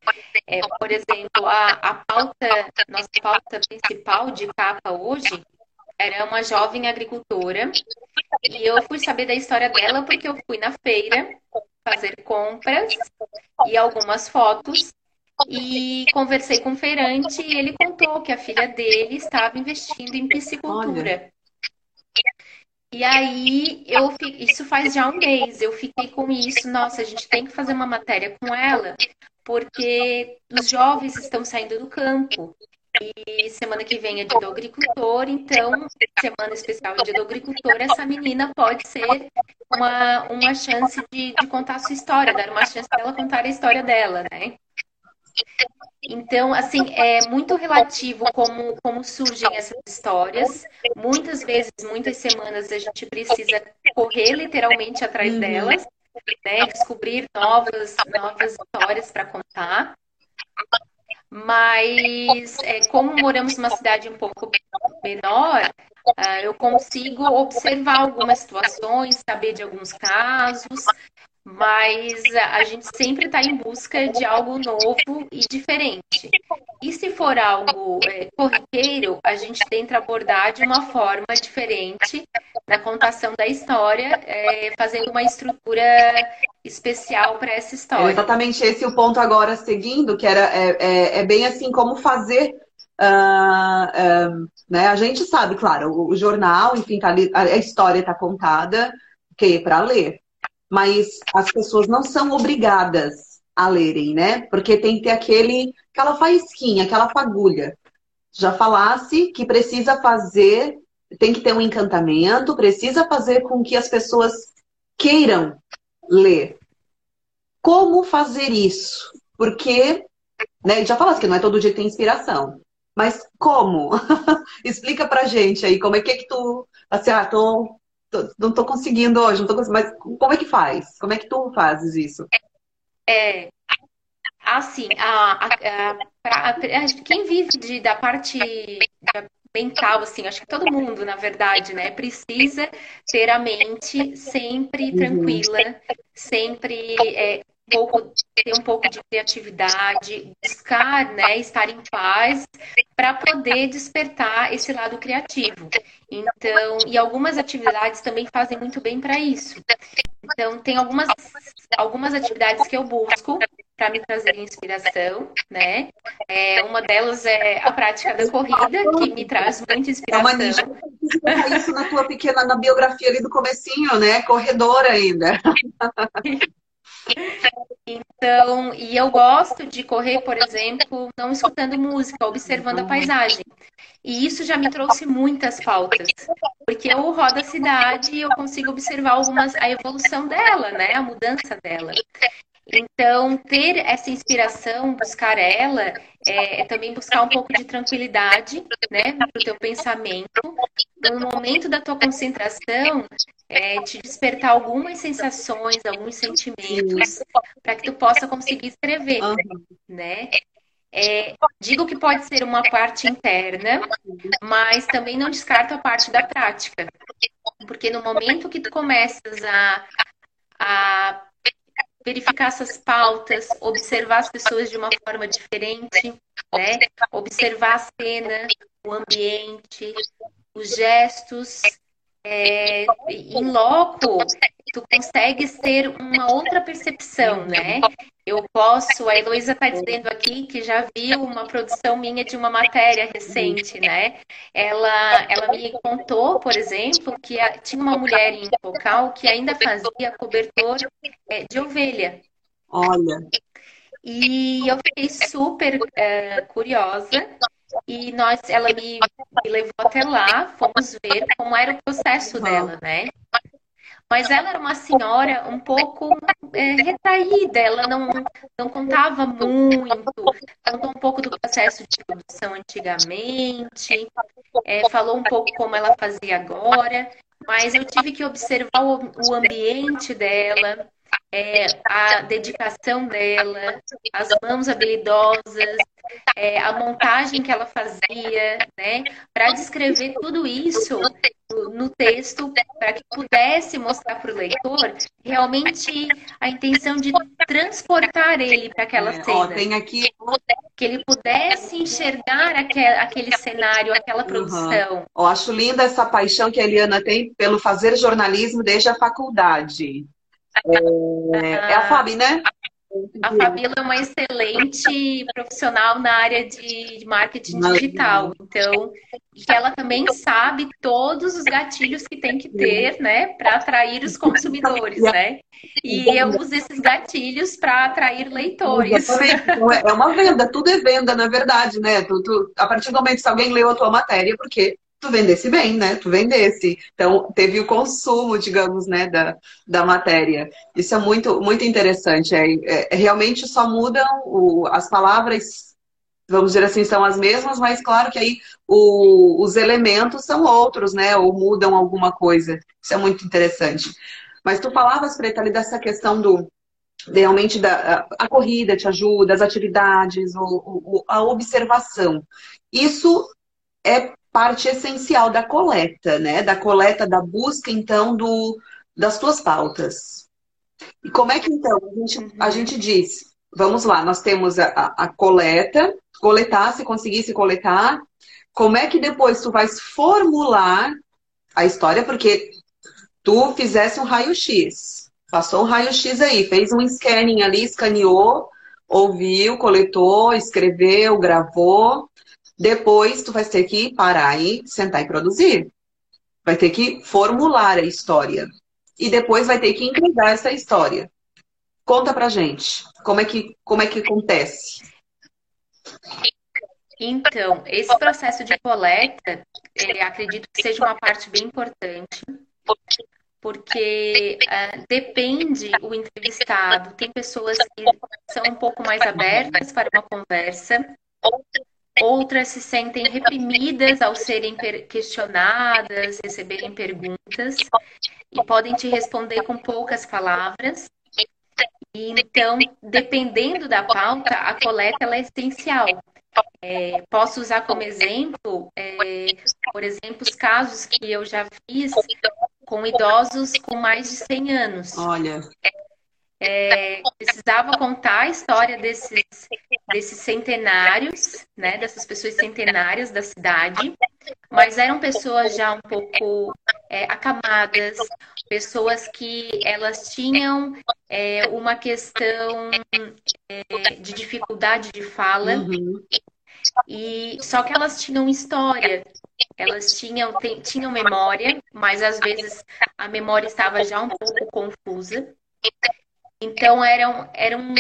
B: É, por exemplo, a, a pauta, nossa pauta principal de capa hoje era uma jovem agricultora e eu fui saber da história dela porque eu fui na feira fazer compras e algumas fotos e conversei com o feirante e ele contou que a filha dele estava investindo em piscicultura. Olha. E aí, eu isso faz já um mês, eu fiquei com isso, nossa, a gente tem que fazer uma matéria com ela, porque os jovens estão saindo do campo. E semana que vem é dia do agricultor, então, semana especial é dia do agricultor, essa menina pode ser uma, uma chance de, de contar a sua história, dar uma chance dela contar a história dela, né? Então, assim, é muito relativo como, como surgem essas histórias. Muitas vezes, muitas semanas, a gente precisa correr literalmente atrás uhum. delas, né? Descobrir novas, novas histórias para contar. Mas, é, como moramos numa cidade um pouco menor, uh, eu consigo observar algumas situações, saber de alguns casos, mas a gente sempre está em busca de algo novo e diferente. E se for algo é, corriqueiro, a gente tenta abordar de uma forma diferente na contação da história, é, fazendo uma estrutura especial para essa história.
A: É exatamente esse o ponto agora seguindo, que era é, é, é bem assim como fazer Uh, uh, né? A gente sabe, claro, o, o jornal, enfim, tá ali, a história está contada, que para ler mas as pessoas não são obrigadas a lerem, né? Porque tem que ter aquele, aquela faísquinha, aquela fagulha. Já falasse que precisa fazer, tem que ter um encantamento, precisa fazer com que as pessoas queiram ler. Como fazer isso? Porque, né, já falasse que não é todo dia que tem inspiração. Mas como? Explica pra gente aí, como é que, é que tu, assim, ah, tô não estou conseguindo hoje, não tô conseguindo, mas como é que faz? Como é que tu fazes isso?
B: É, assim, a, a, a, a quem vive de, da parte mental, assim, acho que todo mundo, na verdade, né, precisa ter a mente sempre uhum. tranquila, sempre é, pouco, ter um pouco de criatividade, buscar, né, estar em paz para poder despertar esse lado criativo. Então, e algumas atividades também fazem muito bem para isso. Então, tem algumas, algumas atividades que eu busco para me trazer inspiração, né? É, uma delas é a prática da corrida, que me traz muita inspiração.
A: É uma isso na tua pequena, na biografia ali do comecinho, né? Corredora ainda.
B: Então, e eu gosto de correr, por exemplo, não escutando música, observando a paisagem. E isso já me trouxe muitas pautas, porque eu rodo a cidade e eu consigo observar algumas a evolução dela, né, a mudança dela. Então, ter essa inspiração, buscar ela, é, é também buscar um pouco de tranquilidade, né, para o teu pensamento. No momento da tua concentração, é, te despertar algumas sensações, alguns sentimentos, para que tu possa conseguir escrever, né? É, digo que pode ser uma parte interna, mas também não descarto a parte da prática. Porque no momento que tu começas a, a verificar essas pautas, observar as pessoas de uma forma diferente, né? Observar a cena, o ambiente, os gestos, é, em loco, tu consegues ter uma outra percepção, né? Eu posso, a Heloísa está dizendo aqui que já viu uma produção minha de uma matéria recente, né? Ela, ela me contou, por exemplo, que tinha uma mulher em local que ainda fazia cobertor é, de ovelha.
A: Olha.
B: E eu fiquei super é, curiosa e nós, ela me, me, levou até lá, fomos ver como era o processo dela, né? Mas ela era uma senhora um pouco é, retraída, ela não, não contava muito, contou um pouco do processo de produção antigamente, é, falou um pouco como ela fazia agora, mas eu tive que observar o, o ambiente dela, é, a dedicação dela, as mãos habilidosas, é, a montagem que ela fazia, né, para descrever tudo isso no texto, para que pudesse mostrar para o leitor realmente a intenção de transportar ele para aquela é, cena. Ó,
A: tem aqui...
B: Que ele pudesse enxergar aquele, aquele cenário, aquela produção. Uhum.
A: Eu acho linda essa paixão que a Eliana tem pelo fazer jornalismo desde a faculdade. É, é a Fabi, né?
B: a Fabíola é uma excelente profissional na área de marketing digital. Então, que ela também sabe todos os gatilhos que tem que ter, né, para atrair os consumidores, né? E eu uso esses gatilhos para atrair leitores.
A: Então, é uma venda, tudo é venda, na verdade, né? Tu, tu, a partir do momento que alguém leu a tua matéria, porque tu vendesse bem, né? Tu vendesse. Então, teve o consumo, digamos, né, da, da matéria. Isso é muito, muito interessante. É, é, realmente só mudam o, as palavras, vamos dizer assim, são as mesmas, mas claro que aí o, os elementos são outros, né? Ou mudam alguma coisa. Isso é muito interessante. Mas tu falavas, Preta, ali dessa questão do, realmente da, a, a, corrida te ajuda, as atividades, o, o, a observação. Isso é parte essencial da coleta, né? Da coleta, da busca, então, do, das tuas pautas. E como é que, então, a gente, a uhum. gente diz, vamos lá, nós temos a, a, a coleta, coletar, se conseguisse coletar, como é que depois tu vais formular a história, porque tu fizesse um raio-x, passou um raio-x aí, fez um scanning ali, escaneou, ouviu, coletou, escreveu, gravou, depois, tu vai ter que parar e sentar e produzir. Vai ter que formular a história. E depois vai ter que entregar essa história. Conta pra gente, como é que, como é que acontece?
B: Então, esse processo de coleta, acredito que seja uma parte bem importante, porque uh, depende o entrevistado. Tem pessoas que são um pouco mais abertas para uma conversa, Outras se sentem reprimidas ao serem questionadas, receberem perguntas e podem te responder com poucas palavras. E, então, dependendo da pauta, a coleta é essencial. É, posso usar como exemplo, é, por exemplo, os casos que eu já fiz com idosos com mais de 100 anos.
A: Olha
B: precisava contar a história desses, desses centenários, né, dessas pessoas centenárias da cidade, mas eram pessoas já um pouco é, acamadas, pessoas que elas tinham é, uma questão é, de dificuldade de fala, uhum. e só que elas tinham história, elas tinham, tinham memória, mas às vezes a memória estava já um pouco confusa. Então, eram, eram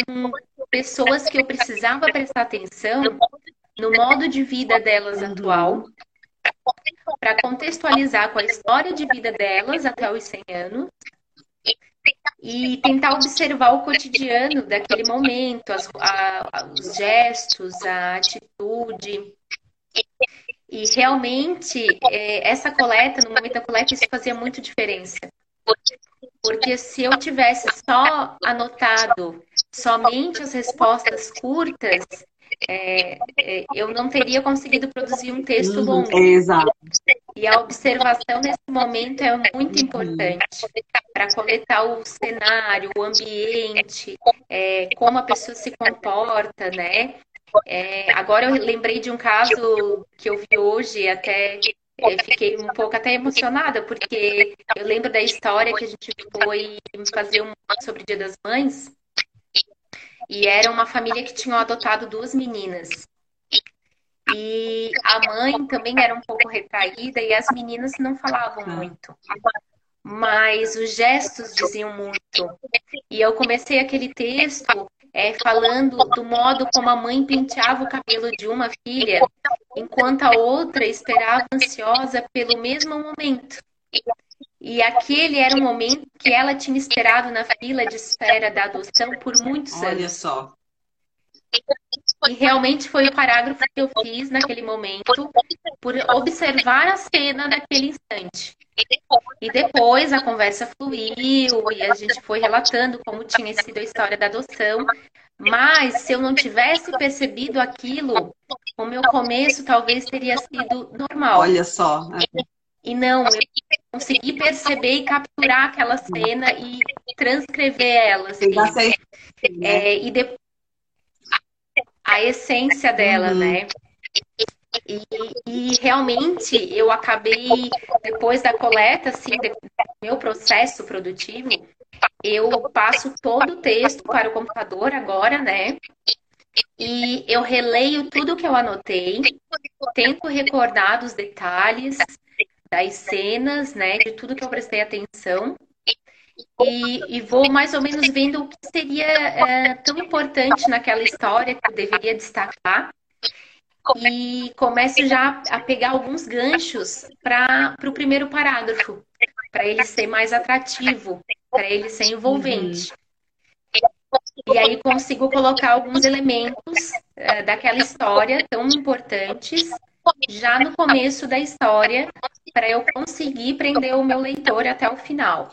B: pessoas que eu precisava prestar atenção no modo de vida delas atual, para contextualizar com a história de vida delas até os 100 anos e tentar observar o cotidiano daquele momento, as, a, os gestos, a atitude. E realmente, é, essa coleta, no momento da coleta, isso fazia muito diferença. Porque se eu tivesse só anotado somente as respostas curtas, é, é, eu não teria conseguido produzir um texto uhum, longo.
A: Exato.
B: E a observação nesse momento é muito importante para coletar o cenário, o ambiente, é, como a pessoa se comporta, né? É, agora eu lembrei de um caso que eu vi hoje, até é, fiquei um pouco até emocionada, porque eu lembro da história que a gente foi fazer um sobre o Dia das Mães, e era uma família que tinham adotado duas meninas. E a mãe também era um pouco retraída e as meninas não falavam muito. Mas os gestos diziam muito. E eu comecei aquele texto é, falando do modo como a mãe penteava o cabelo de uma filha, enquanto a outra esperava ansiosa pelo mesmo momento. E aquele era um momento que ela tinha esperado na fila de espera da adoção por muitos
A: Olha
B: anos.
A: Olha só.
B: E realmente foi o parágrafo que eu fiz naquele momento, por observar a cena naquele instante. E depois a conversa fluiu e a gente foi relatando como tinha sido a história da adoção. Mas se eu não tivesse percebido aquilo, o meu começo talvez teria sido normal.
A: Olha só.
B: E não, eu consegui perceber e capturar aquela cena e transcrever ela. Assim.
A: Né?
B: É, e depois a essência dela, uhum. né? E, e, realmente eu acabei, depois da coleta, assim, do meu processo produtivo, eu passo todo o texto para o computador agora, né? E eu releio tudo que eu anotei, tento recordar dos detalhes, das cenas, né? De tudo que eu prestei atenção. E, e, vou mais ou menos vendo o que seria é, tão importante naquela história que eu deveria destacar. E começo já a pegar alguns ganchos para o primeiro parágrafo, para ele ser mais atrativo, para ele ser envolvente. E aí consigo colocar alguns elementos é, daquela história tão importantes já no começo da história, para eu conseguir prender o meu leitor até o final.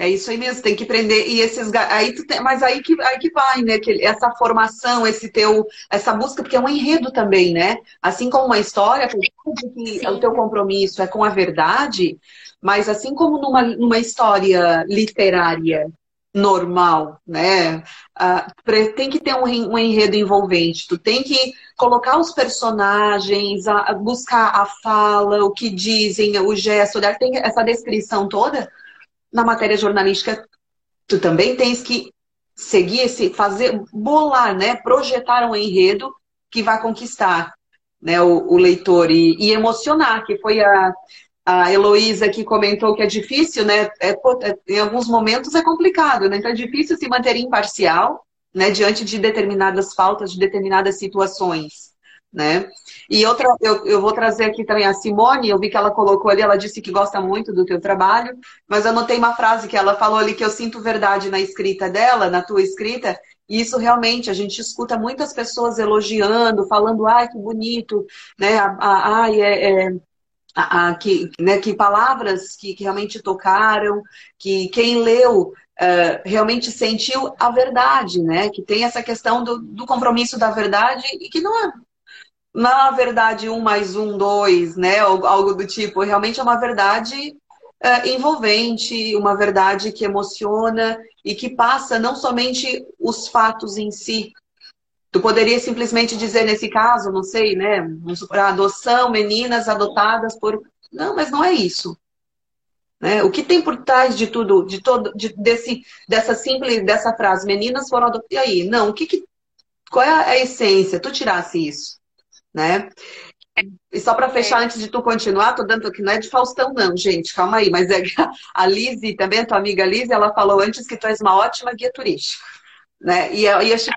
A: É isso aí mesmo, tem que prender. E esses aí tu tem, mas aí que, aí que vai, né? Que essa formação, esse teu, essa busca, porque é um enredo também, né? Assim como uma história, que o teu compromisso é com a verdade, mas assim como numa, numa história literária normal, né? Uh, tem que ter um, um, enredo envolvente. Tu tem que colocar os personagens, a, a buscar a fala, o que dizem, o gesto, olhar, tem essa descrição toda na matéria jornalística, tu também tens que seguir esse, fazer, bolar, né? Projetar um enredo que vai conquistar né, o, o leitor e, e, emocionar, que foi a, a Heloísa que comentou que é difícil, né? É, é, em alguns momentos é complicado, né? Então é difícil se manter imparcial, né? Diante de determinadas faltas, de determinadas situações né? E outra, eu, eu vou trazer aqui também a Simone, eu vi que ela colocou ali, ela disse que gosta muito do teu trabalho, mas eu notei uma frase que ela falou ali que eu sinto verdade na escrita dela, na tua escrita, e isso realmente, a gente escuta muitas pessoas elogiando, falando, ai, que bonito, né? Ai, é, é a, a, que, né, que palavras que, que, realmente tocaram, que quem leu uh, realmente sentiu a verdade, né? Que tem essa questão do, do compromisso da verdade e que não é na verdade um mais um, dois, né? Algo do tipo. Realmente é uma verdade é, envolvente, uma verdade que emociona e que passa não somente os fatos em si. Tu poderia simplesmente dizer nesse caso, não sei, né? Adoção, meninas adotadas por. Não, mas não é isso. Né? O que tem por trás de tudo, de todo, de, desse, dessa simples, dessa frase, meninas foram adotadas. E aí? Não, o que, que qual é a essência? Tu tirasse isso né? E só para fechar, é. antes de tu continuar, tô dando que não é de Faustão, não, gente, calma aí, mas é a Lise, também a tua amiga Lise, ela falou antes que tu és uma ótima guia turística, né? E, eu achei...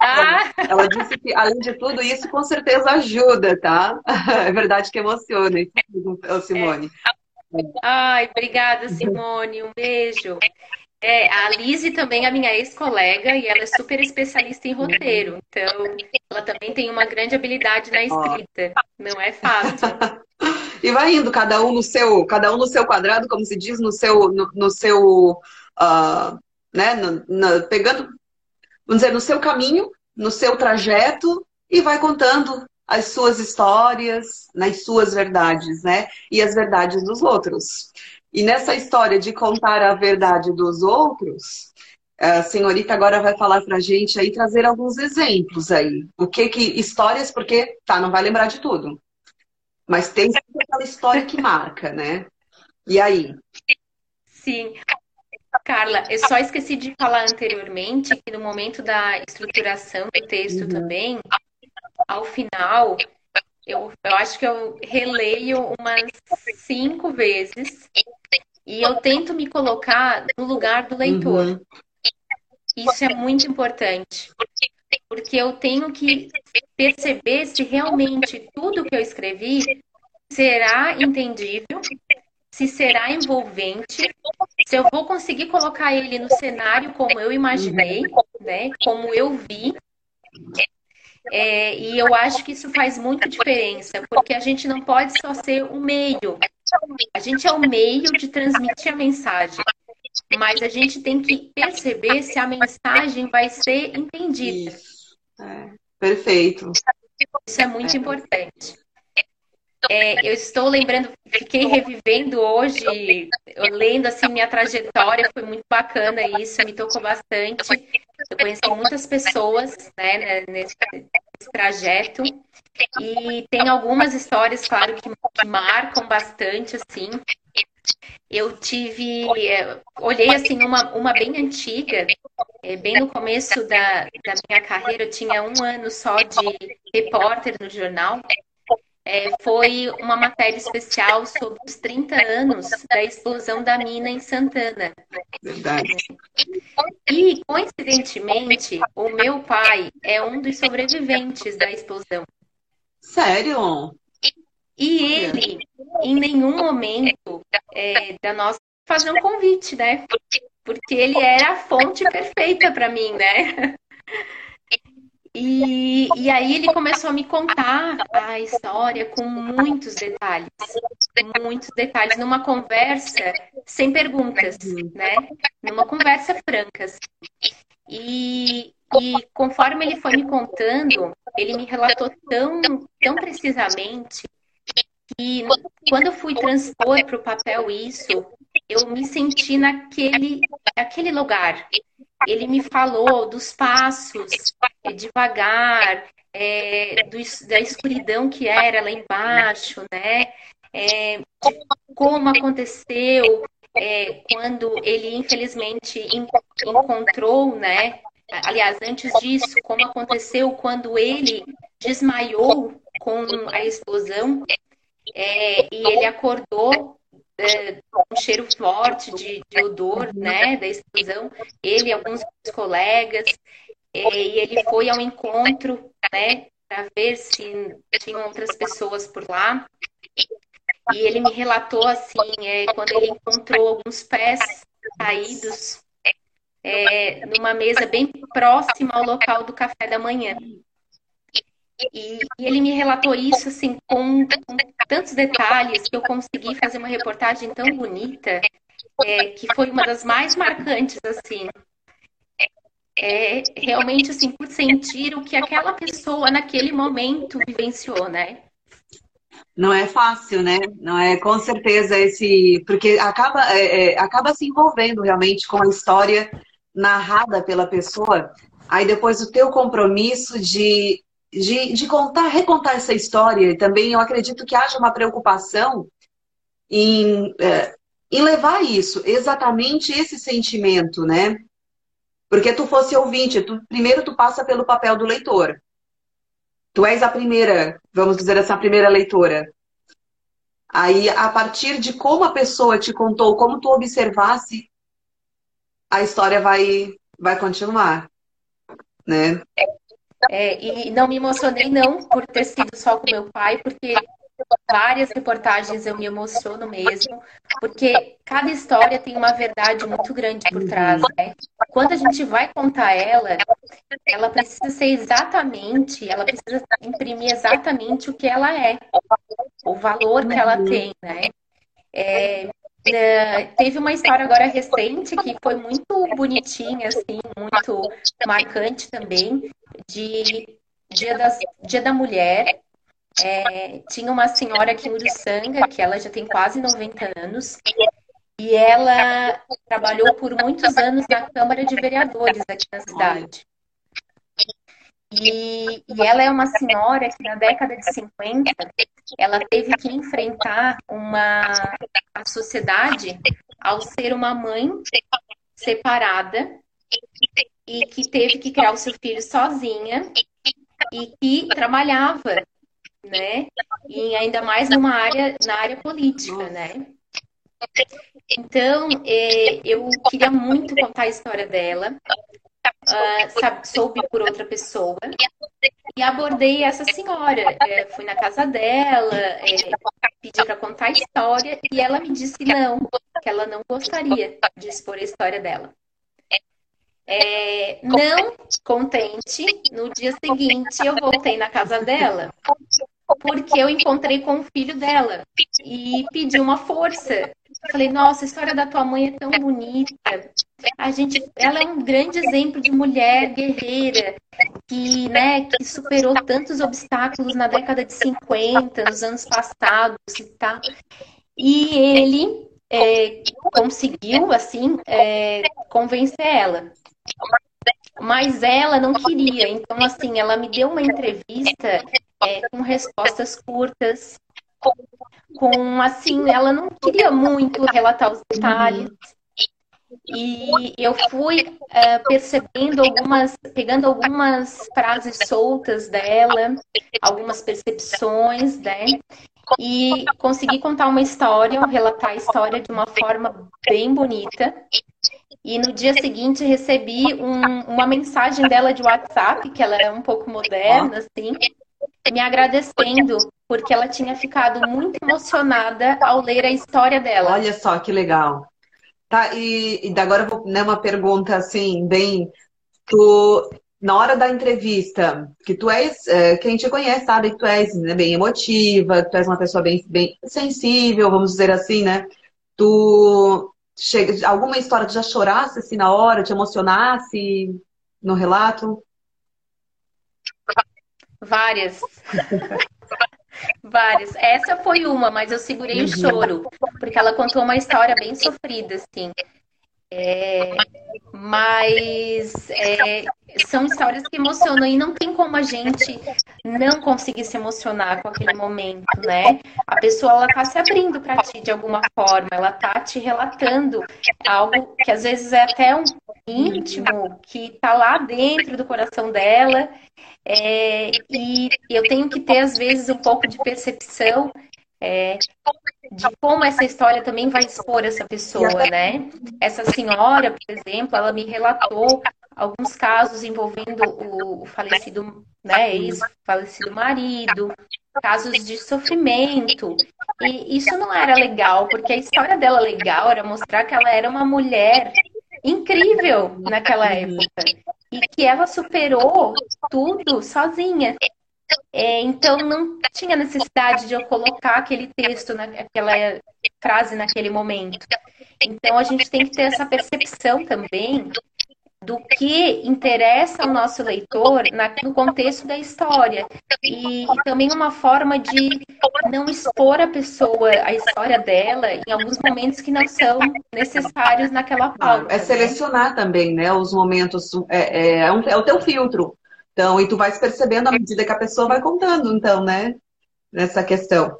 A: ah. ela disse que, além de tudo isso, com certeza ajuda, tá? É verdade que emociona, Simone.
B: É. Ai, obrigada, Simone, um beijo. É, a Lise também é minha ex-colega e ela é super especialista em roteiro. Então, ela também tem uma grande habilidade na escrita. Não é fácil.
A: e vai indo, cada um no seu, cada um no seu quadrado, como se diz, no seu, no, no seu, uh, né, no, no, pegando, vamos dizer, no seu caminho, no seu trajeto e vai contando as suas histórias, nas suas verdades, né? E as verdades dos outros. E nessa história de contar a verdade dos outros, a senhorita agora vai falar pra gente aí, trazer alguns exemplos aí. O que que, histórias, porque, tá, não vai lembrar de tudo. Mas tem aquela história que marca, né? E aí?
B: Sim. Carla, eu só esqueci de falar anteriormente que no momento da estruturação do texto uhum. também, ao final, eu, eu acho que eu releio umas cinco vezes e eu tento me colocar no lugar do leitor. Uhum. Isso é muito importante. Porque eu tenho que perceber se realmente tudo que eu escrevi será entendível, se será envolvente, se eu vou conseguir colocar ele no cenário como eu imaginei, né? Como eu vi. É, e eu acho que isso faz muita diferença, porque a gente não pode só ser o meio. A gente é o meio de transmitir a mensagem. Mas a gente tem que perceber se a mensagem vai ser entendida.
A: Isso. É, perfeito.
B: Isso é muito é. importante. É, eu estou lembrando, fiquei revivendo hoje, lendo assim minha trajetória, foi muito bacana isso, me tocou bastante. Eu conheci muitas pessoas né, né nesse, nesse trajeto e tem algumas histórias, claro, que, que marcam bastante, assim. eu tive, é, olhei assim uma, uma bem antiga, é, bem no começo da, da minha carreira, eu tinha um ano só de repórter no jornal. É, foi uma matéria especial sobre os 30 anos da explosão da mina em Santana.
A: Verdade.
B: E, coincidentemente, o meu pai é um dos sobreviventes da explosão.
A: Sério?
B: E ele, em nenhum momento é, da nossa. fazer um convite, né? Porque ele era a fonte perfeita para mim, né? E, e aí ele começou a me contar a história com muitos detalhes, muitos detalhes, numa conversa sem perguntas, né? Numa conversa francas. E, e conforme ele foi me contando, ele me relatou tão, tão precisamente que quando eu fui transpor para o papel isso, eu me senti naquele, naquele lugar. Ele me falou dos passos, é, devagar, é, do, da escuridão que era lá embaixo, né? É, como aconteceu é, quando ele infelizmente encontrou, né? Aliás, antes disso, como aconteceu quando ele desmaiou com a explosão é, e ele acordou é, um cheiro forte de, de, odor, né, da explosão. Ele e alguns colegas, é, e ele foi ao encontro, né, para ver se tinham outras pessoas por lá. E ele me relatou assim, é, quando ele encontrou alguns pés caídos é, numa mesa bem próxima ao local do café da manhã. E, e, ele me relatou isso assim com, com, tantos detalhes que eu consegui fazer uma reportagem tão bonita é, que foi uma das mais marcantes assim. É, realmente assim por sentir o que aquela pessoa naquele momento vivenciou, né?
A: Não é fácil, né? Não é com certeza esse porque acaba é, é acaba se envolvendo realmente com a história narrada pela pessoa. Aí depois o teu compromisso de de, de contar, recontar essa história. E também eu acredito que haja uma preocupação em, é, em levar isso, exatamente esse sentimento, né? Porque tu fosse ouvinte, tu, primeiro tu passa pelo papel do leitor. Tu és a primeira, vamos dizer assim, a primeira leitora. Aí, a partir de como a pessoa te contou, como tu observasse, a história vai, vai continuar, né?
B: É, e não me emocionei não por ter sido só com meu pai, porque várias reportagens eu me emociono mesmo, porque cada história tem uma verdade muito grande por trás, né? Quando a gente vai contar ela, ela precisa ser exatamente, ela precisa imprimir exatamente o que ela é, o valor que ela tem, né? É, é, teve uma história agora recente que foi muito bonitinha, assim, muito marcante também, de Dia, das, Dia da Mulher. É, tinha uma senhora aqui em Uruçanga, que ela já tem quase 90 anos, e ela trabalhou por muitos anos na Câmara de Vereadores aqui na cidade. E, e, ela é uma senhora que na década de 50 ela teve que enfrentar uma a sociedade ao ser uma mãe separada e que teve que criar o seu filho sozinha e que trabalhava, né? E ainda mais numa área na área política, né? Então, é, eu queria muito contar a história dela uh, soube por outra pessoa e abordei essa senhora. É, fui na casa dela, é, pedi para contar a história e ela me disse não, que ela não gostaria de expor a história dela. É, não contente, no dia seguinte eu voltei na casa dela porque eu encontrei com o filho dela e pedi uma força. Falei, nossa, a história da tua mãe é tão bonita. A gente, ela é um grande exemplo de mulher guerreira que, né, que superou tantos obstáculos na década de 50, nos anos passados e tal. E ele é, conseguiu, assim, é, convencer ela. Mas ela não queria. Então, assim, ela me deu uma entrevista é, com respostas curtas, com assim, ela não queria muito relatar os detalhes. E eu fui uh, percebendo algumas, pegando algumas frases soltas dela, algumas percepções, né? E consegui contar uma história, relatar a história de uma forma bem bonita. E no dia seguinte recebi um, uma mensagem dela de WhatsApp, que ela é um pouco moderna, assim, me agradecendo porque ela tinha ficado muito emocionada ao ler a história dela.
A: Olha só que legal. Tá, e, e agora vou né, uma pergunta assim, bem. Tu, na hora da entrevista, que tu és, é, quem te conhece sabe que tu és né, bem emotiva, que tu és uma pessoa bem, bem sensível, vamos dizer assim, né? Tu chega, alguma história tu já chorasse assim na hora, te emocionasse no relato?
B: Várias. Várias. Essa foi uma, mas eu segurei o uhum. choro, porque ela contou uma história bem sofrida, assim. É, mas é, são histórias que emocionam e não tem como a gente não conseguir se emocionar com aquele momento, né? A pessoa ela tá se abrindo para ti de alguma forma, ela tá te relatando algo que às vezes é até um íntimo que tá lá dentro do coração dela é, e eu tenho que ter às vezes um pouco de percepção é, de como essa história também vai expor essa pessoa, né? Essa senhora, por exemplo, ela me relatou alguns casos envolvendo o, falecido, né, ex-falecido marido, casos de sofrimento. E isso não era legal, porque a história dela legal era mostrar que ela era uma mulher incrível naquela época e que ela superou tudo sozinha. É, então não tinha necessidade de eu colocar aquele texto, aquela frase naquele momento. Então a gente tem que ter essa percepção também do que interessa ao nosso leitor no contexto da história. E, e, também uma forma de não expor a pessoa, a história dela, em alguns momentos que não são necessários naquela pauta.
A: É né? selecionar né? também, né? Os momentos. É, é, é, um, é o teu filtro. Então, e tu vais percebendo à medida que a pessoa vai contando, então, né? Nessa questão.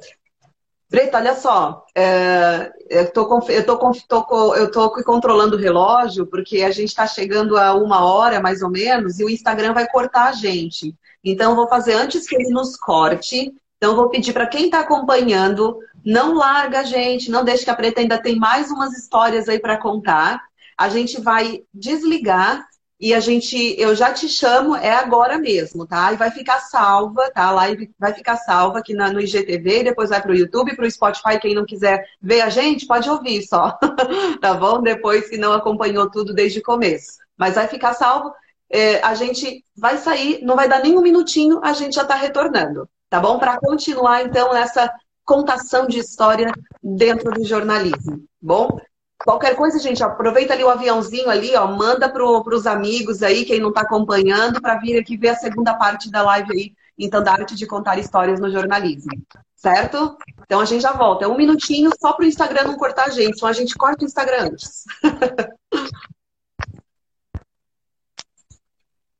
A: Preta, olha só, é, eu, tô, eu, tô, tô, eu tô controlando o relógio porque a gente está chegando a uma hora mais ou menos e o Instagram vai cortar a gente. Então, vou fazer antes que ele nos corte. Então, vou pedir para quem está acompanhando, não larga a gente, não deixe que a Preta ainda tem mais umas histórias aí para contar. A gente vai desligar e a gente, eu já te chamo, é agora mesmo, tá? E vai ficar salva, tá? A live vai ficar salva aqui na, no IGTV, depois vai para o YouTube, para o Spotify. Quem não quiser ver a gente, pode ouvir só, tá bom? Depois que não acompanhou tudo desde o começo. Mas vai ficar salvo. É, a gente vai sair, não vai dar nem um minutinho, a gente já está retornando, tá bom? Para continuar, então, essa contação de história dentro do jornalismo, bom? Qualquer coisa, gente, aproveita ali o aviãozinho ali, ó, manda para os amigos aí, quem não está acompanhando, para vir aqui ver a segunda parte da live aí, então, da arte de contar histórias no jornalismo. Certo? Então a gente já volta. É um minutinho só para o Instagram não cortar a gente, senão a gente corta o Instagram antes.